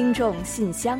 听众信箱，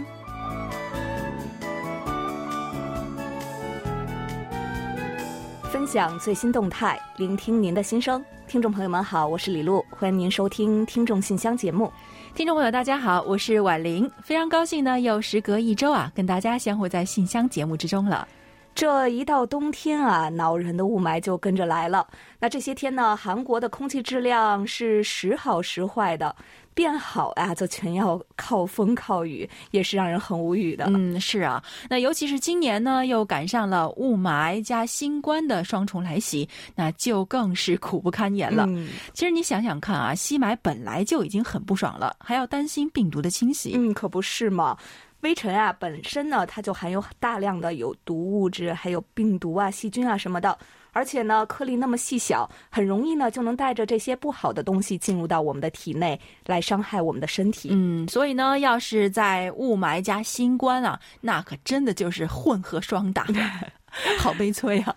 分享最新动态，聆听您的心声。听众朋友们好，我是李璐，欢迎您收听《听众信箱》节目。听众朋友大家好，我是婉玲，非常高兴呢，又时隔一周啊，跟大家相会在信箱节目之中了。这一到冬天啊，恼人的雾霾就跟着来了。那这些天呢，韩国的空气质量是时好时坏的，变好啊，就全要靠风靠雨，也是让人很无语的。嗯，是啊，那尤其是今年呢，又赶上了雾霾加新冠的双重来袭，那就更是苦不堪言了。嗯其实你想想看啊，吸霾本来就已经很不爽了，还要担心病毒的侵袭。嗯，可不是嘛。微尘啊，本身呢，它就含有大量的有毒物质，还有病毒啊、细菌啊什么的。而且呢，颗粒那么细小，很容易呢就能带着这些不好的东西进入到我们的体内，来伤害我们的身体。嗯，所以呢，要是在雾霾加新冠啊，那可真的就是混合双打，好悲催啊！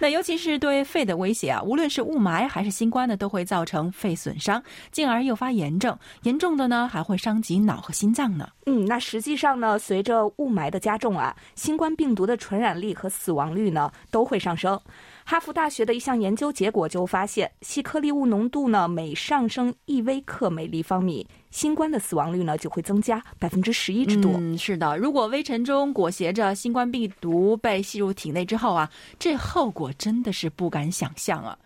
那尤其是对肺的威胁啊，无论是雾霾还是新冠呢，都会造成肺损伤，进而诱发炎症，严重的呢还会伤及脑和心脏呢。嗯，那实际上呢，随着雾霾的加重啊，新冠病毒的传染力和死亡率呢都会上升。哈佛大学的一项研究结果就发现，细颗粒物浓度呢每上升一微克每立方米，新冠的死亡率呢就会增加百分之十一之多。嗯，是的，如果微尘中裹挟着新冠病毒被吸入体内之后啊，这后果真的是不敢想象啊。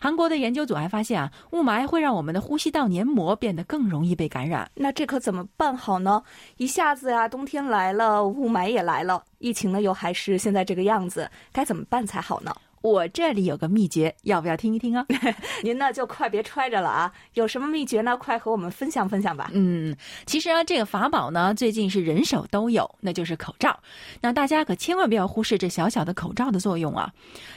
韩国的研究组还发现啊，雾霾会让我们的呼吸道黏膜变得更容易被感染。那这可怎么办好呢？一下子呀，冬天来了，雾霾也来了，疫情呢又还是现在这个样子，该怎么办才好呢？我这里有个秘诀，要不要听一听啊？您呢就快别揣着了啊！有什么秘诀呢？快和我们分享分享吧。嗯，其实啊，这个法宝呢，最近是人手都有，那就是口罩。那大家可千万不要忽视这小小的口罩的作用啊！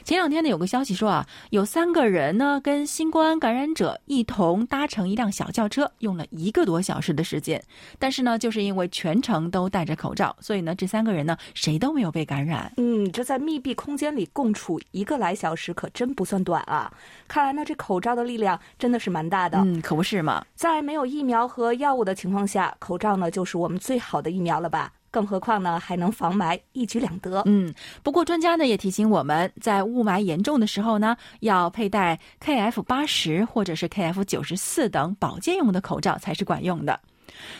前两天呢，有个消息说啊，有三个人呢跟新冠感染者一同搭乘一辆小轿车，用了一个多小时的时间，但是呢，就是因为全程都戴着口罩，所以呢，这三个人呢谁都没有被感染。嗯，这在密闭空间里共处一个来小时，可真不算短啊！看来呢，这口罩的力量真的是蛮大的。嗯，可不是嘛。在没有疫苗和药物的情况下，口罩呢就是我们最好的疫苗了吧？更何况呢，还能防霾，一举两得。嗯，不过专家呢也提醒我们，在雾霾严重的时候呢，要佩戴 KF 八十或者是 KF 九十四等保健用的口罩才是管用的。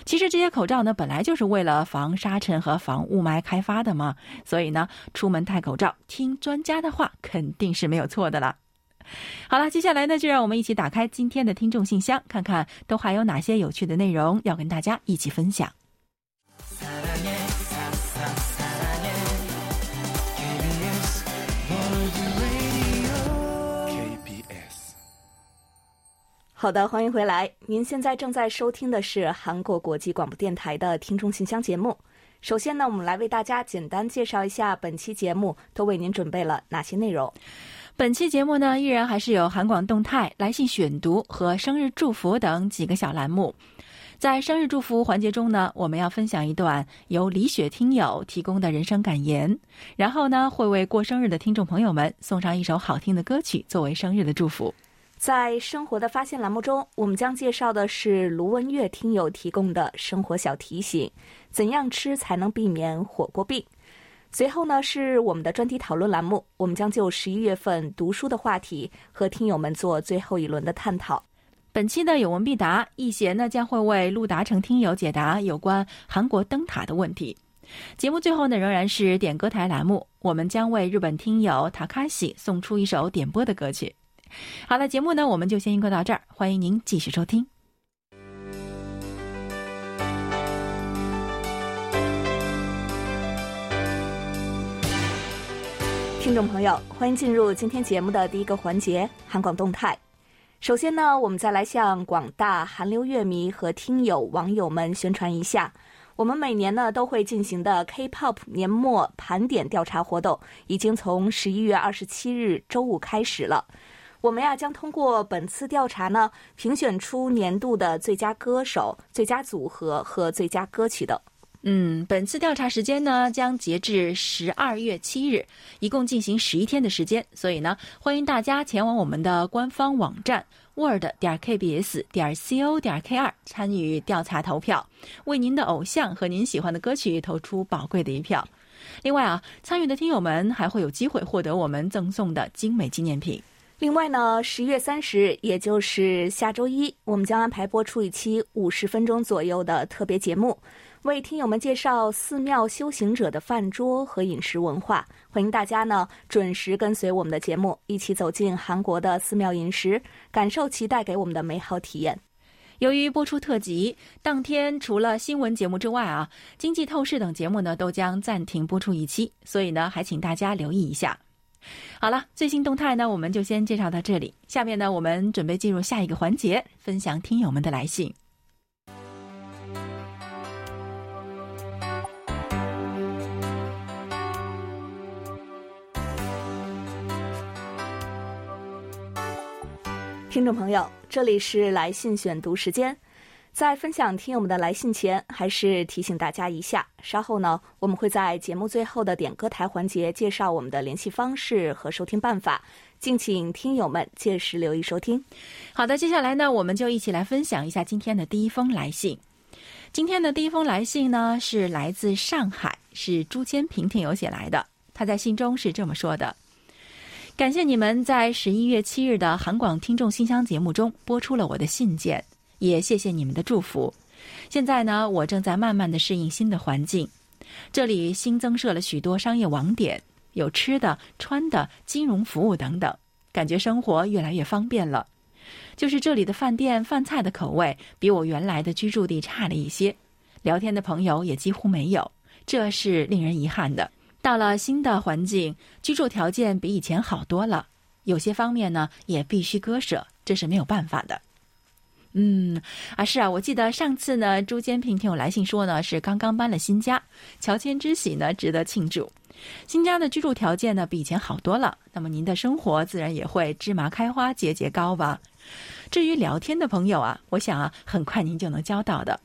其实这些口罩呢，本来就是为了防沙尘和防雾霾开发的嘛，所以呢，出门戴口罩，听专家的话，肯定是没有错的了。好了，接下来呢，就让我们一起打开今天的听众信箱，看看都还有哪些有趣的内容要跟大家一起分享。好的，欢迎回来。您现在正在收听的是韩国国际广播电台的听众信箱节目。首先呢，我们来为大家简单介绍一下本期节目都为您准备了哪些内容。本期节目呢，依然还是有韩广动态、来信选读和生日祝福等几个小栏目。在生日祝福环节中呢，我们要分享一段由李雪听友提供的人生感言，然后呢，会为过生日的听众朋友们送上一首好听的歌曲作为生日的祝福。在生活的发现栏目中，我们将介绍的是卢文月听友提供的生活小提醒：怎样吃才能避免火锅病？随后呢，是我们的专题讨论栏目，我们将就十一月份读书的话题和听友们做最后一轮的探讨。本期的有问必答，易贤呢将会为陆达成听友解答有关韩国灯塔的问题。节目最后呢，仍然是点歌台栏目，我们将为日本听友塔卡西送出一首点播的歌曲。好了，节目呢我们就先预告到这儿，欢迎您继续收听。听众朋友，欢迎进入今天节目的第一个环节——韩广动态。首先呢，我们再来向广大韩流乐迷和听友网友们宣传一下，我们每年呢都会进行的 K-pop 年末盘点调查活动，已经从十一月二十七日周五开始了。我们呀将通过本次调查呢，评选出年度的最佳歌手、最佳组合和最佳歌曲等。嗯，本次调查时间呢将截至十二月七日，一共进行十一天的时间。所以呢，欢迎大家前往我们的官方网站 word 点 kbs 点 co 点 k 二参与调查投票，为您的偶像和您喜欢的歌曲投出宝贵的一票。另外啊，参与的听友们还会有机会获得我们赠送的精美纪念品。另外呢，十月三十日，也就是下周一，我们将安排播出一期五十分钟左右的特别节目，为听友们介绍寺庙修行者的饭桌和饮食文化。欢迎大家呢准时跟随我们的节目，一起走进韩国的寺庙饮食，感受其带给我们的美好体验。由于播出特辑当天，除了新闻节目之外啊，经济透视等节目呢都将暂停播出一期，所以呢，还请大家留意一下。好了，最新动态呢，我们就先介绍到这里。下面呢，我们准备进入下一个环节，分享听友们的来信。听众朋友，这里是来信选读时间。在分享听友们的来信前，还是提醒大家一下，稍后呢，我们会在节目最后的点歌台环节介绍我们的联系方式和收听办法，敬请听友们届时留意收听。好的，接下来呢，我们就一起来分享一下今天的第一封来信。今天的第一封来信呢，是来自上海，是朱坚平听友写来的。他在信中是这么说的：“感谢你们在十一月七日的韩广听众信箱节目中播出了我的信件。”也谢谢你们的祝福。现在呢，我正在慢慢的适应新的环境。这里新增设了许多商业网点，有吃的、穿的、金融服务等等，感觉生活越来越方便了。就是这里的饭店饭菜的口味比我原来的居住地差了一些，聊天的朋友也几乎没有，这是令人遗憾的。到了新的环境，居住条件比以前好多了，有些方面呢也必须割舍，这是没有办法的。嗯，啊是啊，我记得上次呢，朱坚平听我来信说呢，是刚刚搬了新家，乔迁之喜呢，值得庆祝。新家的居住条件呢，比以前好多了，那么您的生活自然也会芝麻开花节节高吧。至于聊天的朋友啊，我想啊，很快您就能交到的。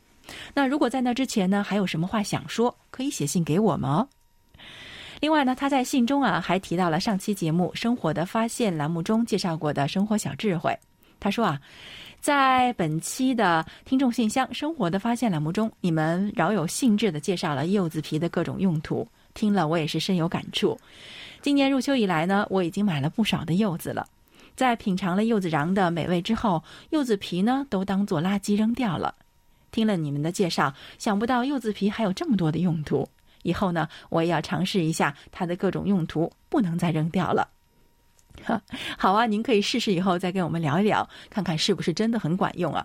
那如果在那之前呢，还有什么话想说，可以写信给我们哦。另外呢，他在信中啊，还提到了上期节目《生活的发现》栏目中介绍过的生活小智慧。他说啊。在本期的听众信箱《生活的发现》栏目中，你们饶有兴致的介绍了柚子皮的各种用途，听了我也是深有感触。今年入秋以来呢，我已经买了不少的柚子了。在品尝了柚子瓤的美味之后，柚子皮呢都当做垃圾扔掉了。听了你们的介绍，想不到柚子皮还有这么多的用途。以后呢，我也要尝试一下它的各种用途，不能再扔掉了。好啊，您可以试试以后再跟我们聊一聊，看看是不是真的很管用啊。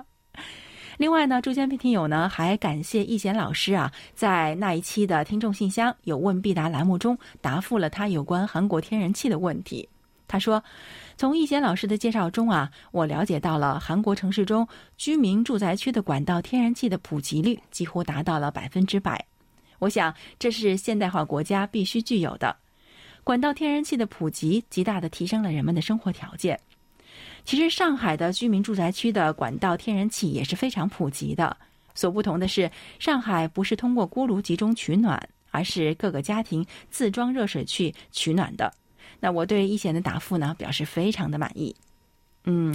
另外呢，朱坚平听友呢还感谢易贤老师啊，在那一期的听众信箱有问必答栏目中答复了他有关韩国天然气的问题。他说，从易贤老师的介绍中啊，我了解到了韩国城市中居民住宅区的管道天然气的普及率几乎达到了百分之百。我想这是现代化国家必须具有的。管道天然气的普及，极大地提升了人们的生活条件。其实，上海的居民住宅区的管道天然气也是非常普及的。所不同的是，上海不是通过锅炉集中取暖，而是各个家庭自装热水器取暖的。那我对一贤的答复呢，表示非常的满意。嗯，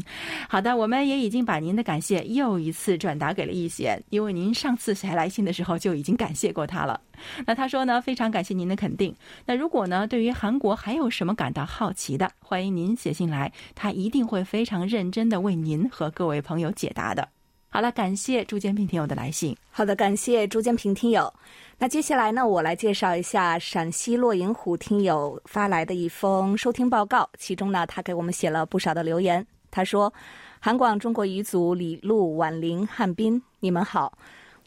好的，我们也已经把您的感谢又一次转达给了易贤，因为您上次写来信的时候就已经感谢过他了。那他说呢，非常感谢您的肯定。那如果呢，对于韩国还有什么感到好奇的，欢迎您写信来，他一定会非常认真的为您和各位朋友解答的。好了，感谢朱建平听友的来信。好的，感谢朱建平听友。那接下来呢，我来介绍一下陕西洛银虎听友发来的一封收听报告，其中呢，他给我们写了不少的留言。他说：“韩广中国彝族李璐、婉玲、汉斌，你们好！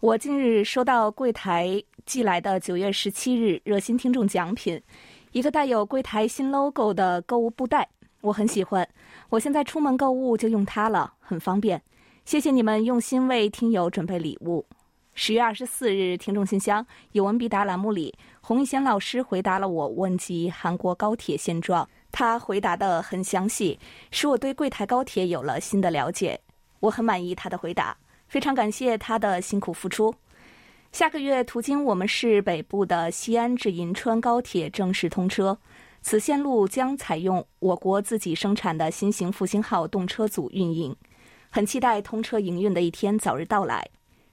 我近日收到柜台寄来的九月十七日热心听众奖品，一个带有柜台新 logo 的购物布袋，我很喜欢。我现在出门购物就用它了，很方便。谢谢你们用心为听友准备礼物。”十月二十四日听众信箱有文必答栏目里，洪一贤老师回答了我问及韩国高铁现状。他回答的很详细，使我对柜台高铁有了新的了解。我很满意他的回答，非常感谢他的辛苦付出。下个月途经我们市北部的西安至银川高铁正式通车，此线路将采用我国自己生产的新型复兴号动车组运营，很期待通车营运的一天早日到来。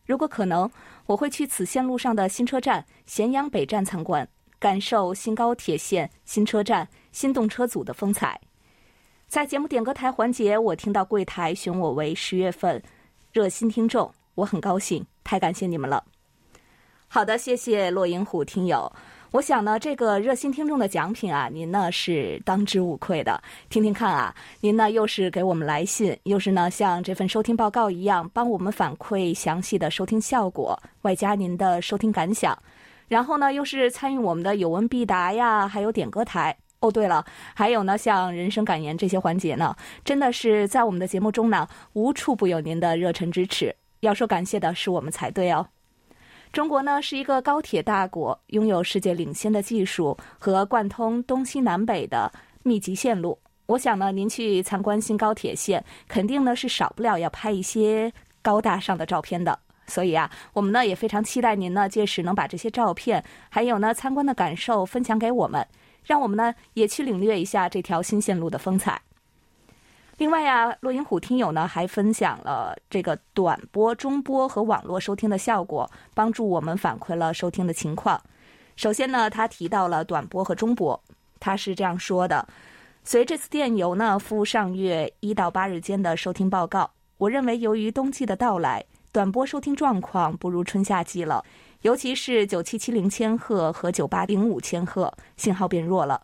如果可能，我会去此线路上的新车站咸阳北站参观，感受新高铁线、新车站、新动车组的风采。在节目点歌台环节，我听到柜台选我为十月份热心听众，我很高兴，太感谢你们了。好的，谢谢落英虎听友。我想呢，这个热心听众的奖品啊，您呢是当之无愧的。听听看啊，您呢又是给我们来信，又是呢像这份收听报告一样，帮我们反馈详细的收听效果，外加您的收听感想，然后呢又是参与我们的有问必答呀，还有点歌台。哦，对了，还有呢，像人生感言这些环节呢，真的是在我们的节目中呢，无处不有您的热忱支持。要说感谢的是我们才对哦。中国呢是一个高铁大国，拥有世界领先的技术和贯通东西南北的密集线路。我想呢，您去参观新高铁线，肯定呢是少不了要拍一些高大上的照片的。所以啊，我们呢也非常期待您呢届时能把这些照片，还有呢参观的感受分享给我们，让我们呢也去领略一下这条新线路的风采。另外呀，洛英虎听友呢还分享了这个短波、中波和网络收听的效果，帮助我们反馈了收听的情况。首先呢，他提到了短波和中波，他是这样说的：随这次电邮呢附上月一到八日间的收听报告，我认为由于冬季的到来，短波收听状况不如春夏季了，尤其是九七七零千赫和九八零五千赫信号变弱了。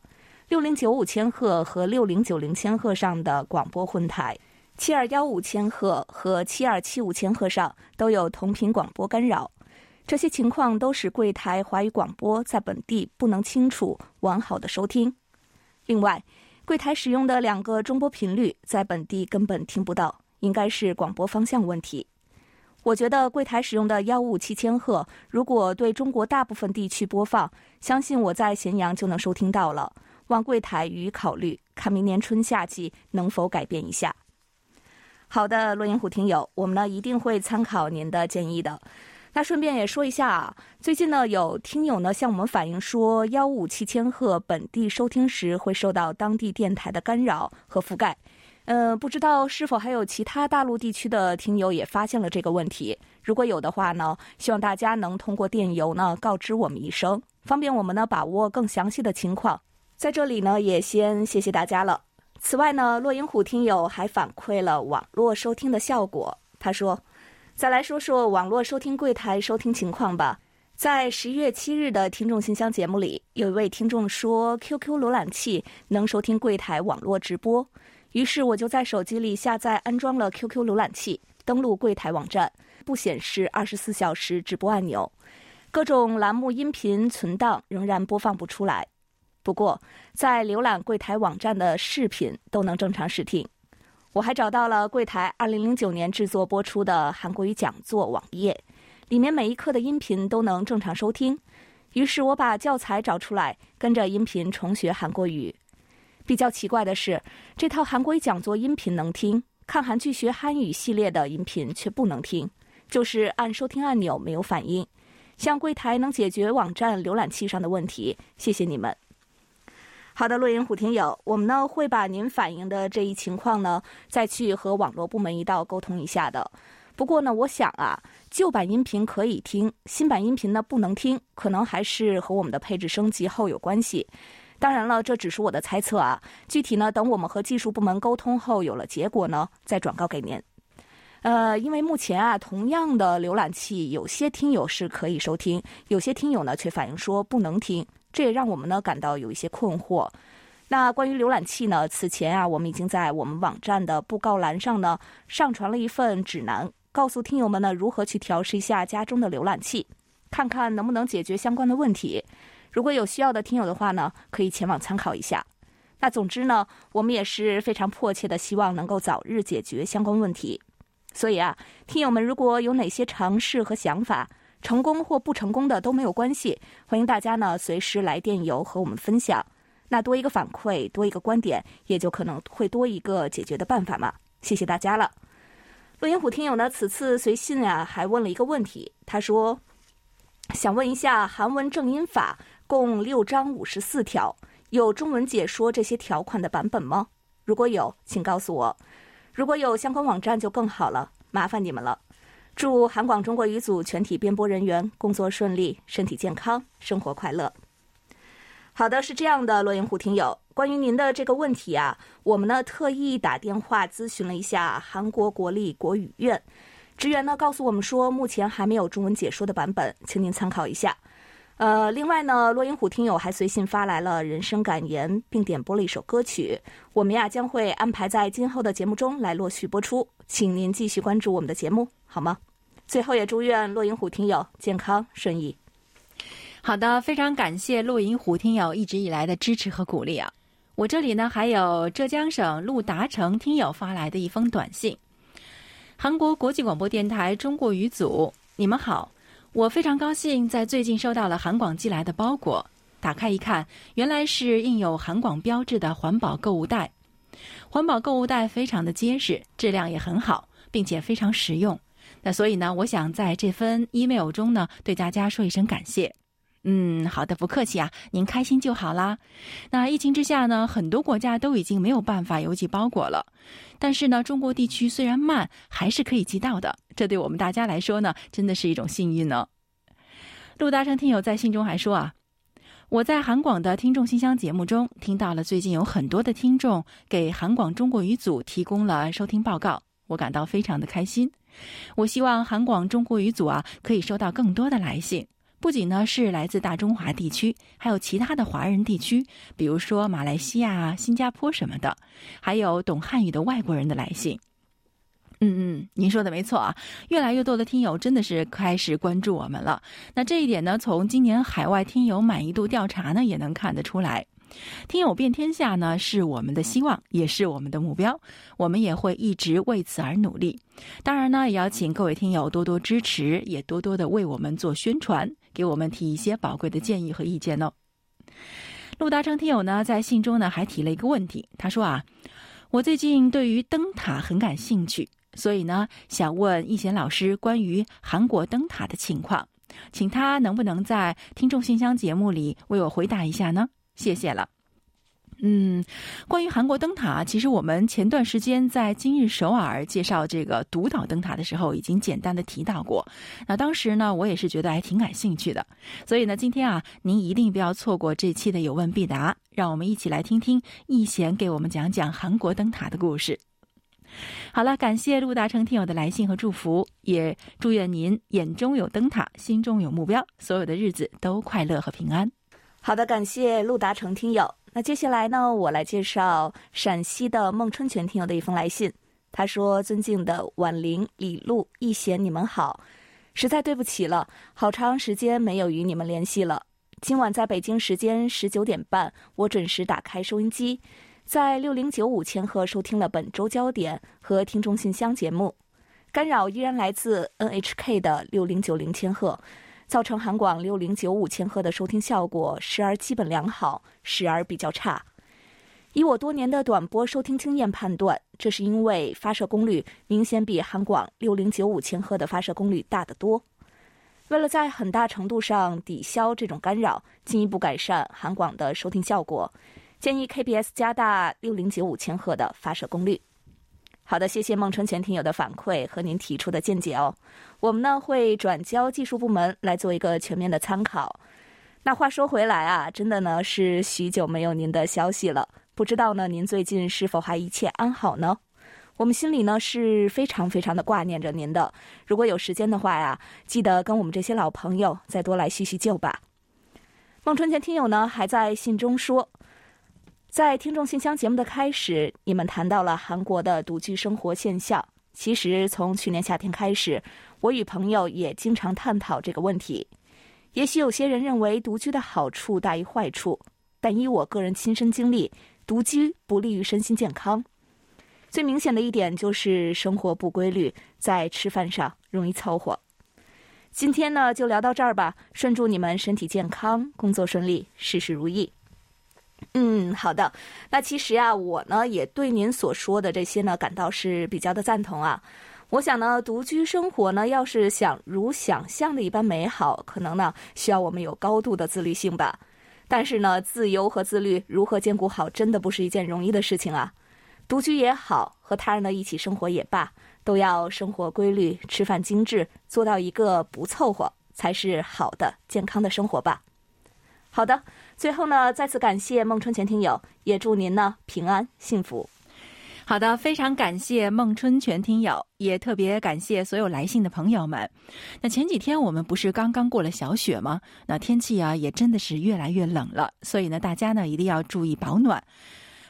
六零九五千赫和六零九零千赫上的广播混台，七二幺五千赫和七二七五千赫上都有同频广播干扰，这些情况都使柜台华语广播在本地不能清楚完好的收听。另外，柜台使用的两个中波频率在本地根本听不到，应该是广播方向问题。我觉得柜台使用的幺五七千赫，如果对中国大部分地区播放，相信我在咸阳就能收听到了。望柜台予以考虑，看明年春夏季能否改变一下。好的，洛银虎听友，我们呢一定会参考您的建议的。那顺便也说一下啊，最近呢有听友呢向我们反映说，幺五七千赫本地收听时会受到当地电台的干扰和覆盖。呃，不知道是否还有其他大陆地区的听友也发现了这个问题？如果有的话呢，希望大家能通过电邮呢告知我们一声，方便我们呢把握更详细的情况。在这里呢，也先谢谢大家了。此外呢，落英虎听友还反馈了网络收听的效果。他说：“再来说说网络收听柜台收听情况吧。在十一月七日的听众信箱节目里，有一位听众说 QQ 浏览器能收听柜台网络直播，于是我就在手机里下载安装了 QQ 浏览器，登录柜台网站，不显示二十四小时直播按钮，各种栏目音频存档仍然播放不出来。”不过，在浏览柜台网站的视频都能正常视听。我还找到了柜台2009年制作播出的韩国语讲座网页，里面每一课的音频都能正常收听。于是我把教材找出来，跟着音频重学韩国语。比较奇怪的是，这套韩国语讲座音频能听，看韩剧学韩语系列的音频却不能听，就是按收听按钮没有反应。向柜台能解决网站浏览器上的问题，谢谢你们。好的，洛阳虎听友，我们呢会把您反映的这一情况呢，再去和网络部门一道沟通一下的。不过呢，我想啊，旧版音频可以听，新版音频呢不能听，可能还是和我们的配置升级后有关系。当然了，这只是我的猜测啊，具体呢等我们和技术部门沟通后有了结果呢，再转告给您。呃，因为目前啊，同样的浏览器，有些听友是可以收听，有些听友呢却反映说不能听。这也让我们呢感到有一些困惑。那关于浏览器呢？此前啊，我们已经在我们网站的布告栏上呢上传了一份指南，告诉听友们呢如何去调试一下家中的浏览器，看看能不能解决相关的问题。如果有需要的听友的话呢，可以前往参考一下。那总之呢，我们也是非常迫切的希望能够早日解决相关问题。所以啊，听友们如果有哪些尝试和想法，成功或不成功的都没有关系，欢迎大家呢随时来电邮和我们分享。那多一个反馈，多一个观点，也就可能会多一个解决的办法嘛。谢谢大家了。录音虎听友呢，此次随信啊还问了一个问题，他说：“想问一下，韩文正音法共六章五十四条，有中文解说这些条款的版本吗？如果有，请告诉我。如果有相关网站就更好了，麻烦你们了。祝韩广中国语组全体编播人员工作顺利，身体健康，生活快乐。好的，是这样的，洛阳虎听友，关于您的这个问题啊，我们呢特意打电话咨询了一下韩国国立国语院。职员呢告诉我们说，目前还没有中文解说的版本，请您参考一下。呃，另外呢，落英虎听友还随信发来了人生感言，并点播了一首歌曲，我们呀将会安排在今后的节目中来陆续播出，请您继续关注我们的节目，好吗？最后也祝愿落英虎听友健康顺意。好的，非常感谢落英虎听友一直以来的支持和鼓励啊！我这里呢还有浙江省陆达成听友发来的一封短信。韩国国际广播电台中国语组，你们好！我非常高兴在最近收到了韩广寄来的包裹，打开一看，原来是印有韩广标志的环保购物袋。环保购物袋非常的结实，质量也很好，并且非常实用。那所以呢，我想在这份 email 中呢，对大家说一声感谢。嗯，好的，不客气啊，您开心就好啦。那疫情之下呢，很多国家都已经没有办法邮寄包裹了，但是呢，中国地区虽然慢，还是可以寄到的。这对我们大家来说呢，真的是一种幸运呢。陆大成听友在信中还说啊，我在韩广的听众信箱节目中听到了最近有很多的听众给韩广中国语组提供了收听报告，我感到非常的开心。我希望韩广中国语组啊，可以收到更多的来信。不仅呢是来自大中华地区，还有其他的华人地区，比如说马来西亚、新加坡什么的，还有懂汉语的外国人的来信。嗯嗯，您说的没错啊，越来越多的听友真的是开始关注我们了。那这一点呢，从今年海外听友满意度调查呢，也能看得出来。听友遍天下呢，是我们的希望，也是我们的目标，我们也会一直为此而努力。当然呢，也要请各位听友多多支持，也多多的为我们做宣传。给我们提一些宝贵的建议和意见哦。陆达成听友呢，在信中呢还提了一个问题，他说啊，我最近对于灯塔很感兴趣，所以呢想问易贤老师关于韩国灯塔的情况，请他能不能在听众信箱节目里为我回答一下呢？谢谢了。嗯，关于韩国灯塔，其实我们前段时间在今日首尔介绍这个独岛灯塔的时候，已经简单的提到过。那当时呢，我也是觉得还挺感兴趣的。所以呢，今天啊，您一定不要错过这期的有问必答，让我们一起来听听易贤给我们讲讲韩国灯塔的故事。好了，感谢陆大成听友的来信和祝福，也祝愿您眼中有灯塔，心中有目标，所有的日子都快乐和平安。好的，感谢陆达成听友。那接下来呢，我来介绍陕西的孟春全听友的一封来信。他说：“尊敬的婉玲、李璐、易贤，你们好，实在对不起了，好长时间没有与你们联系了。今晚在北京时间十九点半，我准时打开收音机，在六零九五千赫收听了本周焦点和听众信箱节目，干扰依然来自 NHK 的六零九零千赫。”造成韩广六零九五千赫的收听效果时而基本良好，时而比较差。以我多年的短波收听经验判断，这是因为发射功率明显比韩广六零九五千赫的发射功率大得多。为了在很大程度上抵消这种干扰，进一步改善韩广的收听效果，建议 KBS 加大六零九五千赫的发射功率。好的，谢谢孟春全听友的反馈和您提出的见解哦。我们呢会转交技术部门来做一个全面的参考。那话说回来啊，真的呢是许久没有您的消息了，不知道呢您最近是否还一切安好呢？我们心里呢是非常非常的挂念着您的。如果有时间的话呀，记得跟我们这些老朋友再多来叙叙旧吧。孟春全听友呢还在信中说。在听众信箱节目的开始，你们谈到了韩国的独居生活现象。其实从去年夏天开始，我与朋友也经常探讨这个问题。也许有些人认为独居的好处大于坏处，但依我个人亲身经历，独居不利于身心健康。最明显的一点就是生活不规律，在吃饭上容易凑合。今天呢，就聊到这儿吧。顺祝你们身体健康，工作顺利，事事如意。嗯，好的。那其实啊，我呢也对您所说的这些呢感到是比较的赞同啊。我想呢，独居生活呢，要是想如想象的一般美好，可能呢需要我们有高度的自律性吧。但是呢，自由和自律如何兼顾好，真的不是一件容易的事情啊。独居也好，和他人的一起生活也罢，都要生活规律，吃饭精致，做到一个不凑合，才是好的健康的生活吧。好的，最后呢，再次感谢孟春全听友，也祝您呢平安幸福。好的，非常感谢孟春全听友，也特别感谢所有来信的朋友们。那前几天我们不是刚刚过了小雪吗？那天气啊也真的是越来越冷了，所以呢，大家呢一定要注意保暖。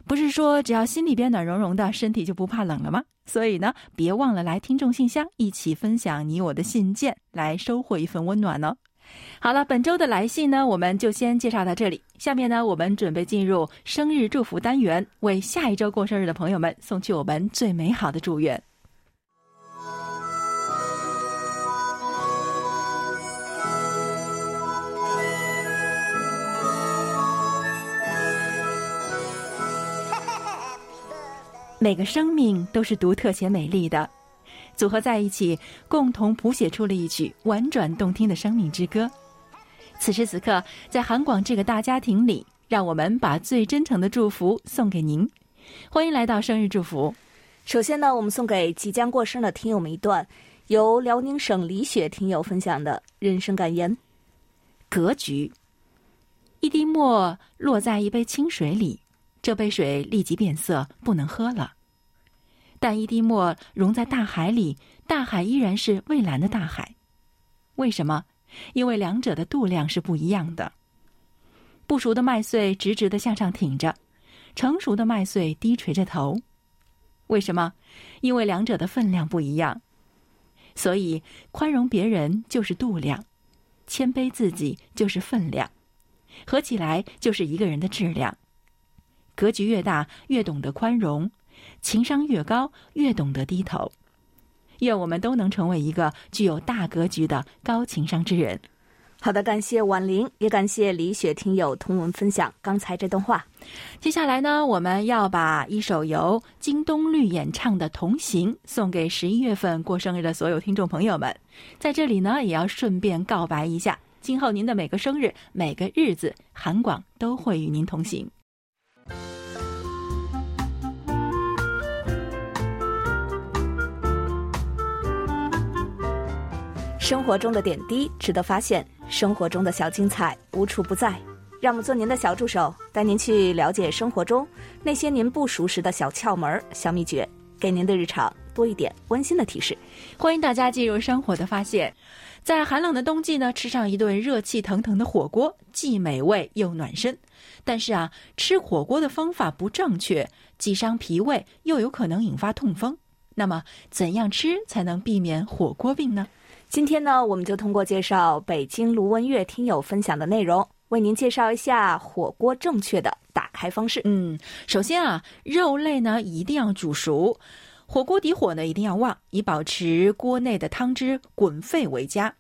不是说只要心里边暖融融的，身体就不怕冷了吗？所以呢，别忘了来听众信箱，一起分享你我的信件，来收获一份温暖哦。好了，本周的来信呢，我们就先介绍到这里。下面呢，我们准备进入生日祝福单元，为下一周过生日的朋友们送去我们最美好的祝愿。每个生命都是独特且美丽的。组合在一起，共同谱写出了一曲婉转动听的生命之歌。此时此刻，在韩广这个大家庭里，让我们把最真诚的祝福送给您。欢迎来到生日祝福。首先呢，我们送给即将过生的听友们一段由辽宁省李雪听友分享的人生感言：格局。一滴墨落在一杯清水里，这杯水立即变色，不能喝了。但一滴墨融在大海里，大海依然是蔚蓝的大海。为什么？因为两者的度量是不一样的。不熟的麦穗直直的向上挺着，成熟的麦穗低垂着头。为什么？因为两者的分量不一样。所以，宽容别人就是度量，谦卑自己就是分量，合起来就是一个人的质量。格局越大，越懂得宽容。情商越高，越懂得低头。愿我们都能成为一个具有大格局的高情商之人。好的，感谢婉玲，也感谢李雪听友同文分享刚才这段话。接下来呢，我们要把一首由京东绿演唱的《同行》送给十一月份过生日的所有听众朋友们。在这里呢，也要顺便告白一下：今后您的每个生日、每个日子，韩广都会与您同行。生活中的点滴值得发现，生活中的小精彩无处不在。让我们做您的小助手，带您去了解生活中那些您不熟识的小窍门、小秘诀，给您的日常多一点温馨的提示。欢迎大家进入生活的发现。在寒冷的冬季呢，吃上一顿热气腾腾的火锅，既美味又暖身。但是啊，吃火锅的方法不正确，既伤脾胃，又有可能引发痛风。那么，怎样吃才能避免火锅病呢？今天呢，我们就通过介绍北京卢文月听友分享的内容，为您介绍一下火锅正确的打开方式。嗯，首先啊，肉类呢一定要煮熟，火锅底火呢一定要旺，以保持锅内的汤汁滚沸为佳。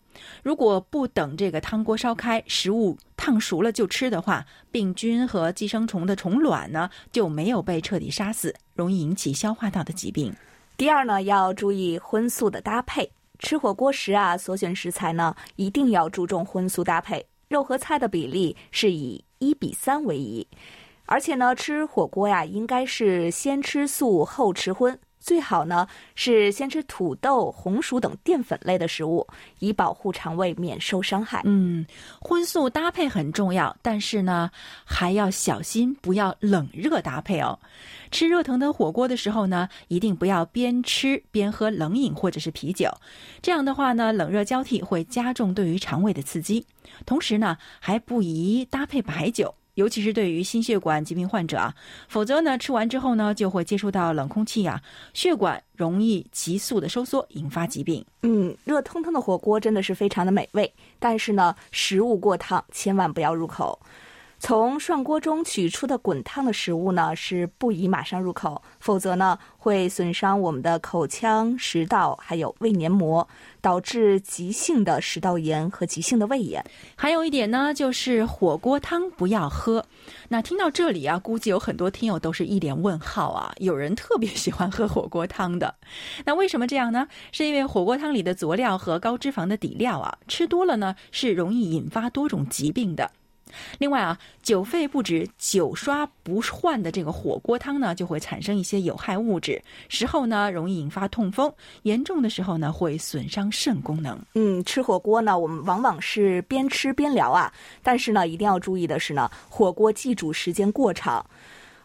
如果不等这个汤锅烧开，食物烫熟了就吃的话，病菌和寄生虫的虫卵呢就没有被彻底杀死，容易引起消化道的疾病。第二呢，要注意荤素的搭配。吃火锅时啊，所选食材呢一定要注重荤素搭配，肉和菜的比例是以一比三为宜。而且呢，吃火锅呀，应该是先吃素后吃荤，最好呢是先吃土豆、红薯等淀粉类的食物，以保护肠胃免受伤害。嗯，荤素搭配很重要，但是呢还要小心，不要冷热搭配哦。吃热腾腾火锅的时候呢，一定不要边吃边喝冷饮或者是啤酒，这样的话呢，冷热交替会加重对于肠胃的刺激。同时呢，还不宜搭配白酒，尤其是对于心血管疾病患者啊，否则呢，吃完之后呢，就会接触到冷空气啊，血管容易急速的收缩，引发疾病。嗯，热腾腾的火锅真的是非常的美味，但是呢，食物过烫千万不要入口。从涮锅中取出的滚烫的食物呢，是不宜马上入口，否则呢会损伤我们的口腔、食道还有胃黏膜，导致急性的食道炎和急性的胃炎。还有一点呢，就是火锅汤不要喝。那听到这里啊，估计有很多听友都是一脸问号啊。有人特别喜欢喝火锅汤的，那为什么这样呢？是因为火锅汤里的佐料和高脂肪的底料啊，吃多了呢是容易引发多种疾病的。另外啊，久沸不止、久刷不换的这个火锅汤呢，就会产生一些有害物质，时候呢容易引发痛风，严重的时候呢会损伤肾功能。嗯，吃火锅呢，我们往往是边吃边聊啊，但是呢，一定要注意的是呢，火锅忌煮时间过长。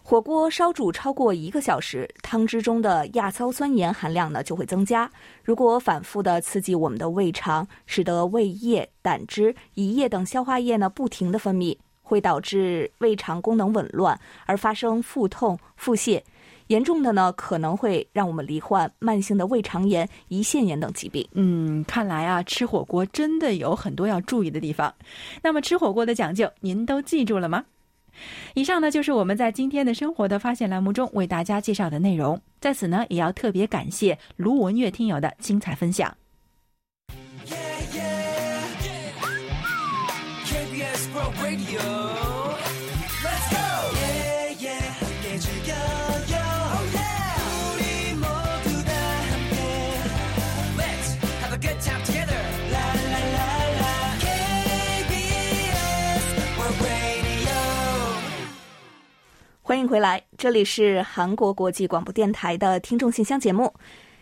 火锅烧煮超过一个小时，汤汁中的亚硝酸盐含量呢就会增加。如果反复的刺激我们的胃肠，使得胃液、胆汁、胰液等消化液呢不停的分泌，会导致胃肠功能紊乱，而发生腹痛、腹泻。严重的呢，可能会让我们罹患慢性的胃肠炎、胰腺炎等疾病。嗯，看来啊，吃火锅真的有很多要注意的地方。那么吃火锅的讲究，您都记住了吗？以上呢就是我们在今天的生活的发现栏目中为大家介绍的内容。在此呢，也要特别感谢卢文月听友的精彩分享。欢迎回来，这里是韩国国际广播电台的听众信箱节目。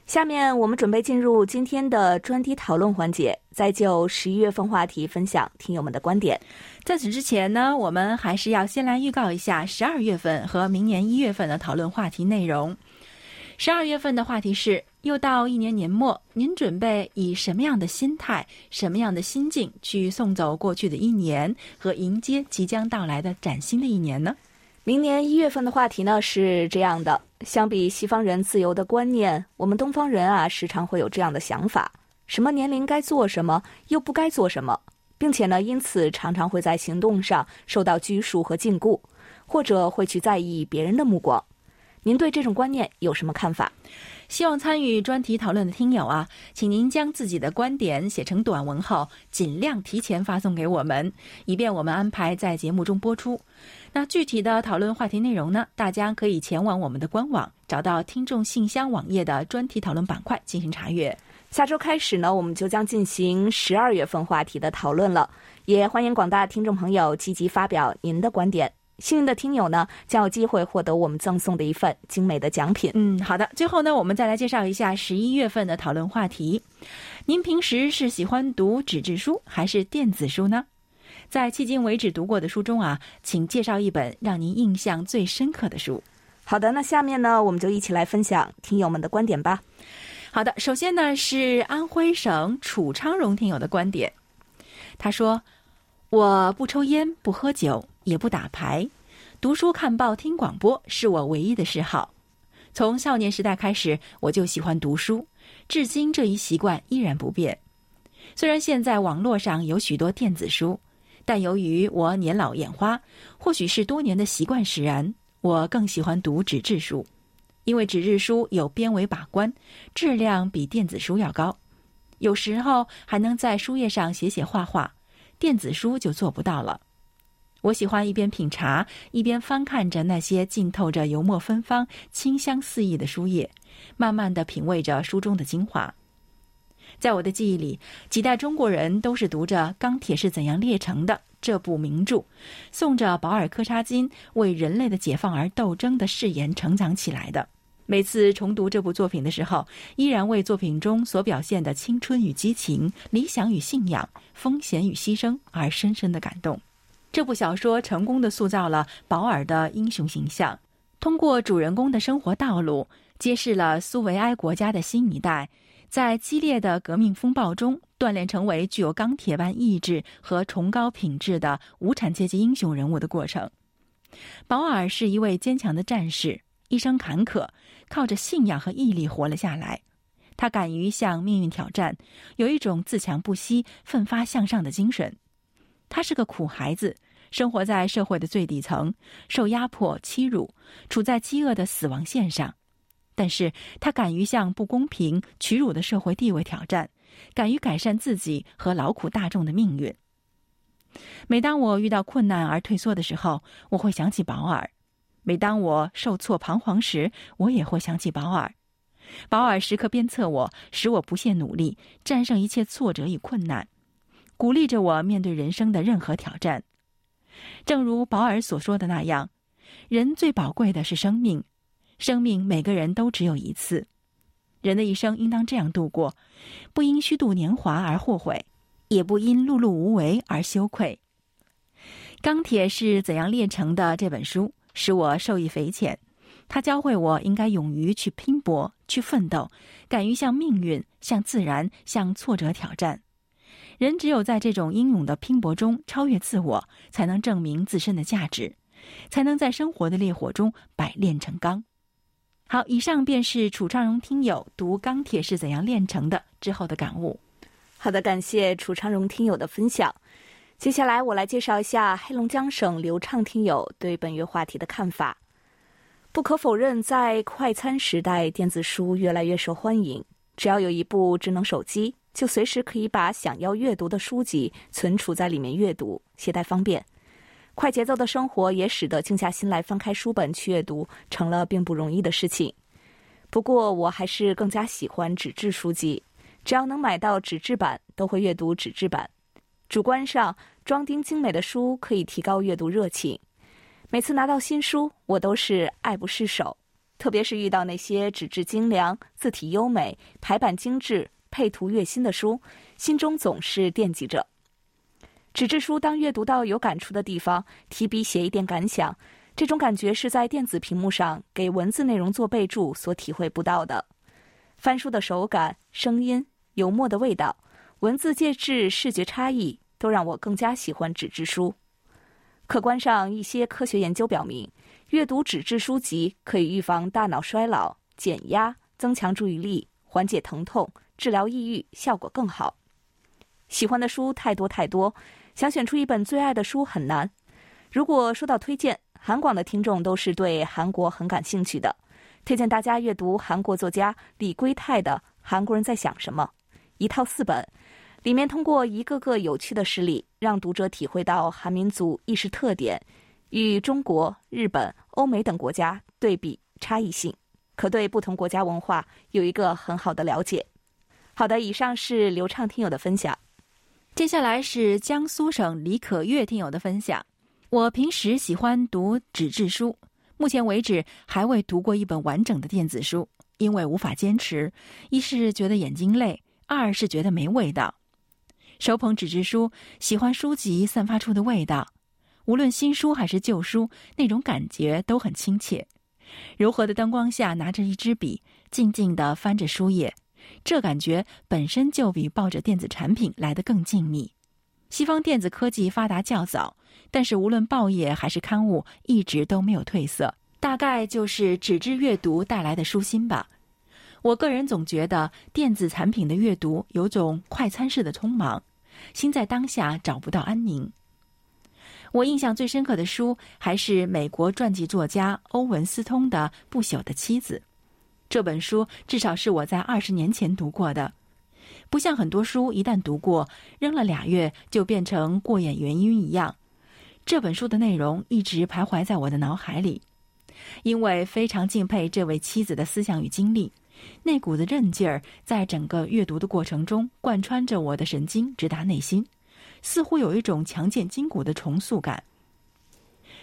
下面我们准备进入今天的专题讨论环节，再就十一月份话题分享听友们的观点。在此之前呢，我们还是要先来预告一下十二月份和明年一月份的讨论话题内容。十二月份的话题是：又到一年年末，您准备以什么样的心态、什么样的心境去送走过去的一年，和迎接即将到来的崭新的一年呢？明年一月份的话题呢是这样的：相比西方人自由的观念，我们东方人啊时常会有这样的想法：什么年龄该做什么，又不该做什么，并且呢，因此常常会在行动上受到拘束和禁锢，或者会去在意别人的目光。您对这种观念有什么看法？希望参与专题讨论的听友啊，请您将自己的观点写成短文后，尽量提前发送给我们，以便我们安排在节目中播出。那具体的讨论话题内容呢？大家可以前往我们的官网，找到听众信箱网页的专题讨论板块进行查阅。下周开始呢，我们就将进行十二月份话题的讨论了，也欢迎广大听众朋友积极发表您的观点。幸运的听友呢，将有机会获得我们赠送的一份精美的奖品。嗯，好的。最后呢，我们再来介绍一下十一月份的讨论话题。您平时是喜欢读纸质书还是电子书呢？在迄今为止读过的书中啊，请介绍一本让您印象最深刻的书。好的，那下面呢，我们就一起来分享听友们的观点吧。好的，首先呢是安徽省楚昌荣听友的观点，他说：“我不抽烟，不喝酒，也不打牌，读书、看报、听广播是我唯一的嗜好。从少年时代开始，我就喜欢读书，至今这一习惯依然不变。虽然现在网络上有许多电子书。”但由于我年老眼花，或许是多年的习惯使然，我更喜欢读纸质书，因为纸质书有编委把关，质量比电子书要高，有时候还能在书页上写写画画，电子书就做不到了。我喜欢一边品茶，一边翻看着那些浸透着油墨芬芳、清香四溢的书页，慢慢的品味着书中的精华。在我的记忆里，几代中国人都是读着《钢铁是怎样炼成的》这部名著，诵着保尔柯察金为人类的解放而斗争的誓言成长起来的。每次重读这部作品的时候，依然为作品中所表现的青春与激情、理想与信仰、风险与牺牲而深深的感动。这部小说成功的塑造了保尔的英雄形象，通过主人公的生活道路，揭示了苏维埃国家的新一代。在激烈的革命风暴中，锻炼成为具有钢铁般意志和崇高品质的无产阶级英雄人物的过程。保尔是一位坚强的战士，一生坎坷，靠着信仰和毅力活了下来。他敢于向命运挑战，有一种自强不息、奋发向上的精神。他是个苦孩子，生活在社会的最底层，受压迫、欺辱，处在饥饿的死亡线上。但是他敢于向不公平、屈辱的社会地位挑战，敢于改善自己和劳苦大众的命运。每当我遇到困难而退缩的时候，我会想起保尔；每当我受挫彷徨时，我也会想起保尔。保尔时刻鞭策我，使我不懈努力，战胜一切挫折与困难，鼓励着我面对人生的任何挑战。正如保尔所说的那样，人最宝贵的是生命。生命每个人都只有一次，人的一生应当这样度过：不因虚度年华而后悔，也不因碌碌无为而羞愧。钢铁是怎样炼成的？这本书使我受益匪浅，它教会我应该勇于去拼搏、去奋斗，敢于向命运、向自然、向挫折挑战。人只有在这种英勇的拼搏中超越自我，才能证明自身的价值，才能在生活的烈火中百炼成钢。好，以上便是楚昌荣听友读《钢铁是怎样炼成的》之后的感悟。好的，感谢楚昌荣听友的分享。接下来我来介绍一下黑龙江省刘畅听友对本月话题的看法。不可否认，在快餐时代，电子书越来越受欢迎。只要有一部智能手机，就随时可以把想要阅读的书籍存储在里面阅读，携带方便。快节奏的生活也使得静下心来翻开书本去阅读成了并不容易的事情。不过，我还是更加喜欢纸质书籍，只要能买到纸质版，都会阅读纸质版。主观上，装订精美的书可以提高阅读热情。每次拿到新书，我都是爱不释手，特别是遇到那些纸质精良、字体优美、排版精致、配图悦心的书，心中总是惦记着。纸质书当阅读到有感触的地方，提笔写一点感想，这种感觉是在电子屏幕上给文字内容做备注所体会不到的。翻书的手感、声音、油墨的味道、文字介质、视觉差异，都让我更加喜欢纸质书。客观上，一些科学研究表明，阅读纸质书籍可以预防大脑衰老、减压、增强注意力、缓解疼痛、治疗抑郁，效果更好。喜欢的书太多太多。想选出一本最爱的书很难。如果说到推荐，韩广的听众都是对韩国很感兴趣的，推荐大家阅读韩国作家李圭泰的《韩国人在想什么》，一套四本，里面通过一个个有趣的事例，让读者体会到韩民族意识特点与中国、日本、欧美等国家对比差异性，可对不同国家文化有一个很好的了解。好的，以上是流畅听友的分享。接下来是江苏省李可月听友的分享。我平时喜欢读纸质书，目前为止还未读过一本完整的电子书，因为无法坚持。一是觉得眼睛累，二是觉得没味道。手捧纸质书，喜欢书籍散发出的味道，无论新书还是旧书，那种感觉都很亲切。柔和的灯光下，拿着一支笔，静静地翻着书页。这感觉本身就比抱着电子产品来得更静谧。西方电子科技发达较早，但是无论报业还是刊物，一直都没有褪色。大概就是纸质阅读带来的舒心吧。我个人总觉得电子产品的阅读有种快餐式的匆忙，心在当下找不到安宁。我印象最深刻的书还是美国传记作家欧文斯通的《不朽的妻子》。这本书至少是我在二十年前读过的，不像很多书一旦读过，扔了俩月就变成过眼云烟一样。这本书的内容一直徘徊在我的脑海里，因为非常敬佩这位妻子的思想与经历，那股子韧劲儿在整个阅读的过程中贯穿着我的神经，直达内心，似乎有一种强健筋骨的重塑感。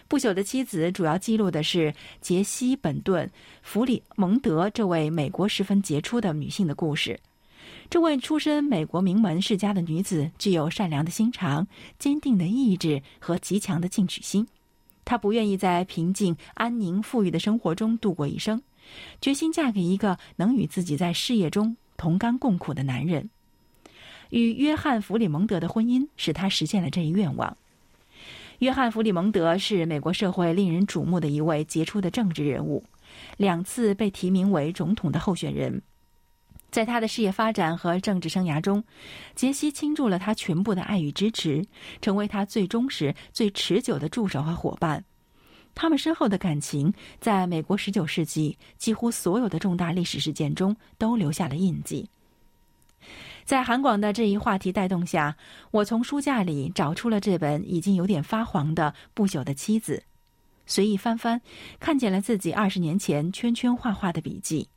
不朽的妻子主要记录的是杰西·本顿·弗里蒙德这位美国十分杰出的女性的故事。这位出身美国名门世家的女子，具有善良的心肠、坚定的意志和极强的进取心。她不愿意在平静、安宁、富裕的生活中度过一生，决心嫁给一个能与自己在事业中同甘共苦的男人。与约翰·弗里蒙德的婚姻使她实现了这一愿望。约翰·弗里蒙德是美国社会令人瞩目的一位杰出的政治人物，两次被提名为总统的候选人。在他的事业发展和政治生涯中，杰西倾注了他全部的爱与支持，成为他最忠实、最持久的助手和伙伴。他们深厚的感情，在美国十九世纪几乎所有的重大历史事件中都留下了印记。在韩广的这一话题带动下，我从书架里找出了这本已经有点发黄的《不朽的妻子》，随意翻翻，看见了自己二十年前圈圈画画的笔记。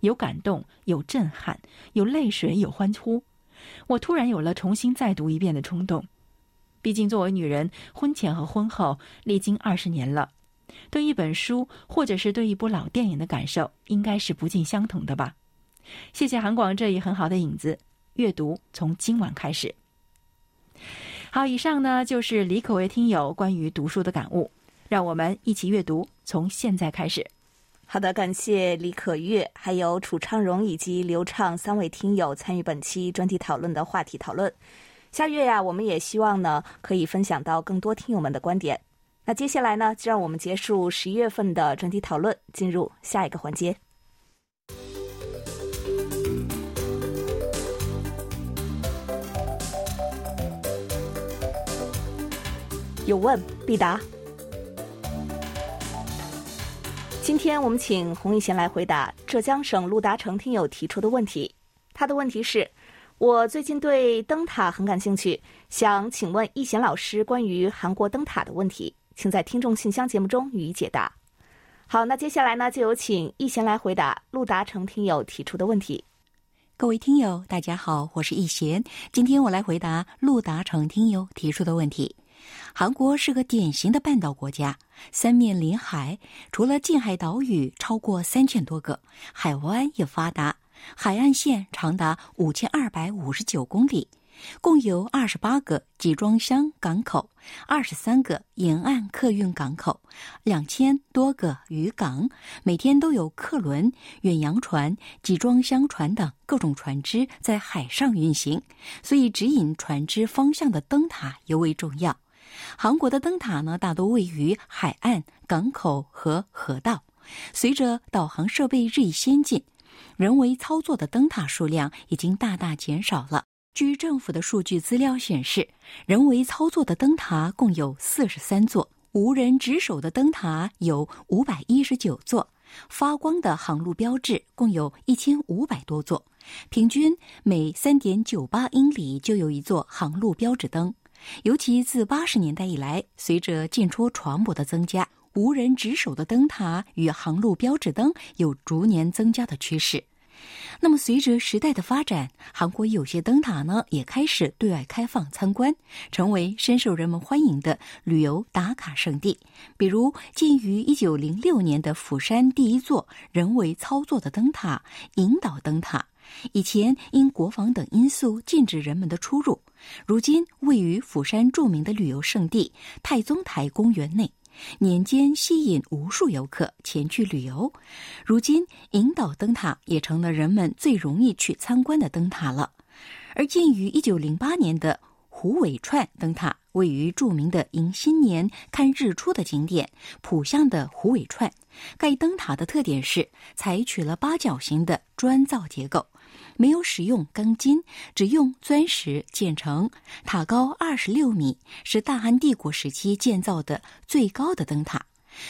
有感动，有震撼，有泪水，有欢呼。我突然有了重新再读一遍的冲动。毕竟，作为女人，婚前和婚后历经二十年了，对一本书或者是对一部老电影的感受，应该是不尽相同的吧。谢谢韩广这一很好的影子。阅读从今晚开始。好，以上呢就是李可为听友关于读书的感悟。让我们一起阅读，从现在开始。好的，感谢李可月、还有楚昌荣以及刘畅三位听友参与本期专题讨论的话题讨论。下月呀，我们也希望呢可以分享到更多听友们的观点。那接下来呢，就让我们结束十一月份的专题讨论，进入下一个环节。有问必答。今天我们请洪一贤来回答浙江省陆达成听友提出的问题。他的问题是：我最近对灯塔很感兴趣，想请问一贤老师关于韩国灯塔的问题，请在听众信箱节目中予以解答。好，那接下来呢，就有请一贤来回答陆达成听友提出的问题。各位听友，大家好，我是易贤，今天我来回答陆达成听友提出的问题。韩国是个典型的半岛国家，三面临海，除了近海岛屿超过三千多个，海湾也发达，海岸线长达五千二百五十九公里，共有二十八个集装箱港口，二十三个沿岸客运港口，两千多个渔港，每天都有客轮、远洋船、集装箱船等各种船只在海上运行，所以指引船只方向的灯塔尤为重要。韩国的灯塔呢，大多位于海岸、港口和河道。随着导航设备日益先进，人为操作的灯塔数量已经大大减少了。据政府的数据资料显示，人为操作的灯塔共有四十三座，无人值守的灯塔有五百一十九座，发光的航路标志共有一千五百多座，平均每三点九八英里就有一座航路标志灯。尤其自八十年代以来，随着进出船舶的增加，无人值守的灯塔与航路标志灯有逐年增加的趋势。那么，随着时代的发展，韩国有些灯塔呢也开始对外开放参观，成为深受人们欢迎的旅游打卡圣地。比如，建于一九零六年的釜山第一座人为操作的灯塔——引导灯塔。以前因国防等因素禁止人们的出入，如今位于釜山著名的旅游胜地太宗台公园内，年间吸引无数游客前去旅游。如今，引导灯塔也成了人们最容易去参观的灯塔了。而建于一九零八年的虎尾串灯塔，位于著名的迎新年看日出的景点浦项的虎尾串。该灯塔的特点是采取了八角形的砖造结构。没有使用钢筋，只用砖石建成。塔高二十六米，是大汉帝国时期建造的最高的灯塔。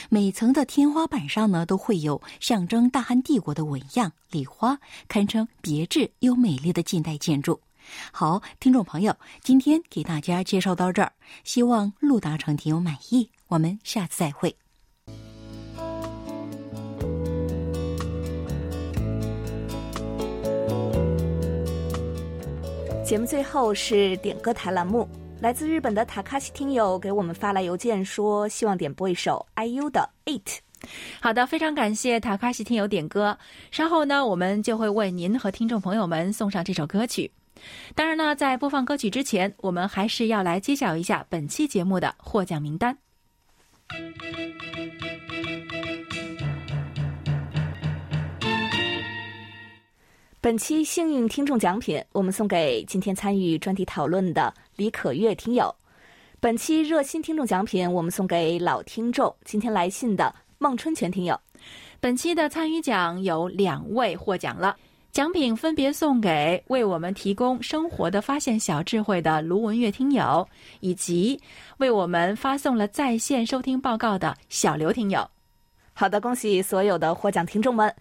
每层的天花板上呢，都会有象征大汉帝国的纹样、礼花，堪称别致又美丽的近代建筑。好，听众朋友，今天给大家介绍到这儿，希望陆达成听友满意。我们下次再会。节目最后是点歌台栏目，来自日本的塔卡西听友给我们发来邮件说，希望点播一首 IU 的《It》。好的，非常感谢塔卡西听友点歌。稍后呢，我们就会为您和听众朋友们送上这首歌曲。当然呢，在播放歌曲之前，我们还是要来揭晓一下本期节目的获奖名单。本期幸运听众奖品，我们送给今天参与专题讨论的李可月听友。本期热心听众奖品，我们送给老听众今天来信的孟春全听友。本期的参与奖有两位获奖了。奖品分别送给为我们提供生活的发现小智慧的卢文月听友，以及为我们发送了在线收听报告的小刘听友。好的，恭喜所有的获奖听众们。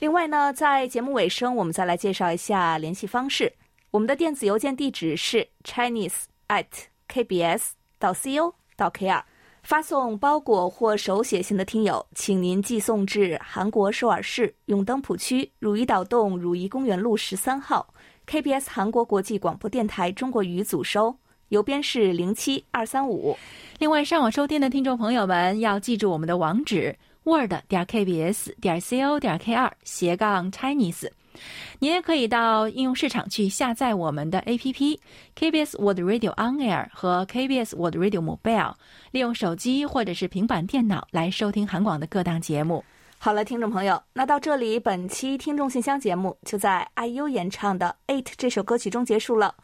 另外呢，在节目尾声，我们再来介绍一下联系方式。我们的电子邮件地址是 chinese at kbs 到 co 到 kr。发送包裹或手写信的听友，请您寄送至韩国首尔市永登浦区汝矣岛洞汝矣公园路十三号 KBS 韩国国际广播电台中国语组收，邮编是零七二三五。另外，上网收听的听众朋友们要记住我们的网址：word 点 kbs 点 co 点 kr 斜杠 Chinese。您也可以到应用市场去下载我们的 APP，KBS Word Radio On Air 和 KBS Word Radio Mobile，利用手机或者是平板电脑来收听韩广的各档节目。好了，听众朋友，那到这里，本期听众信箱节目就在 IU 演唱的《Eight》这首歌曲中结束了。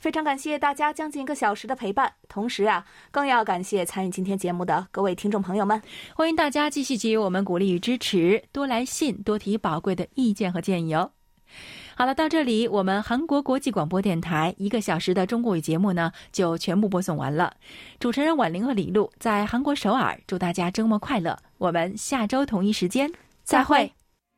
非常感谢大家将近一个小时的陪伴，同时啊，更要感谢参与今天节目的各位听众朋友们。欢迎大家继续给予我们鼓励与支持，多来信，多提宝贵的意见和建议哦。好了，到这里，我们韩国国际广播电台一个小时的中国语节目呢，就全部播送完了。主持人婉玲和李璐在韩国首尔，祝大家周末快乐。我们下周同一时间再会。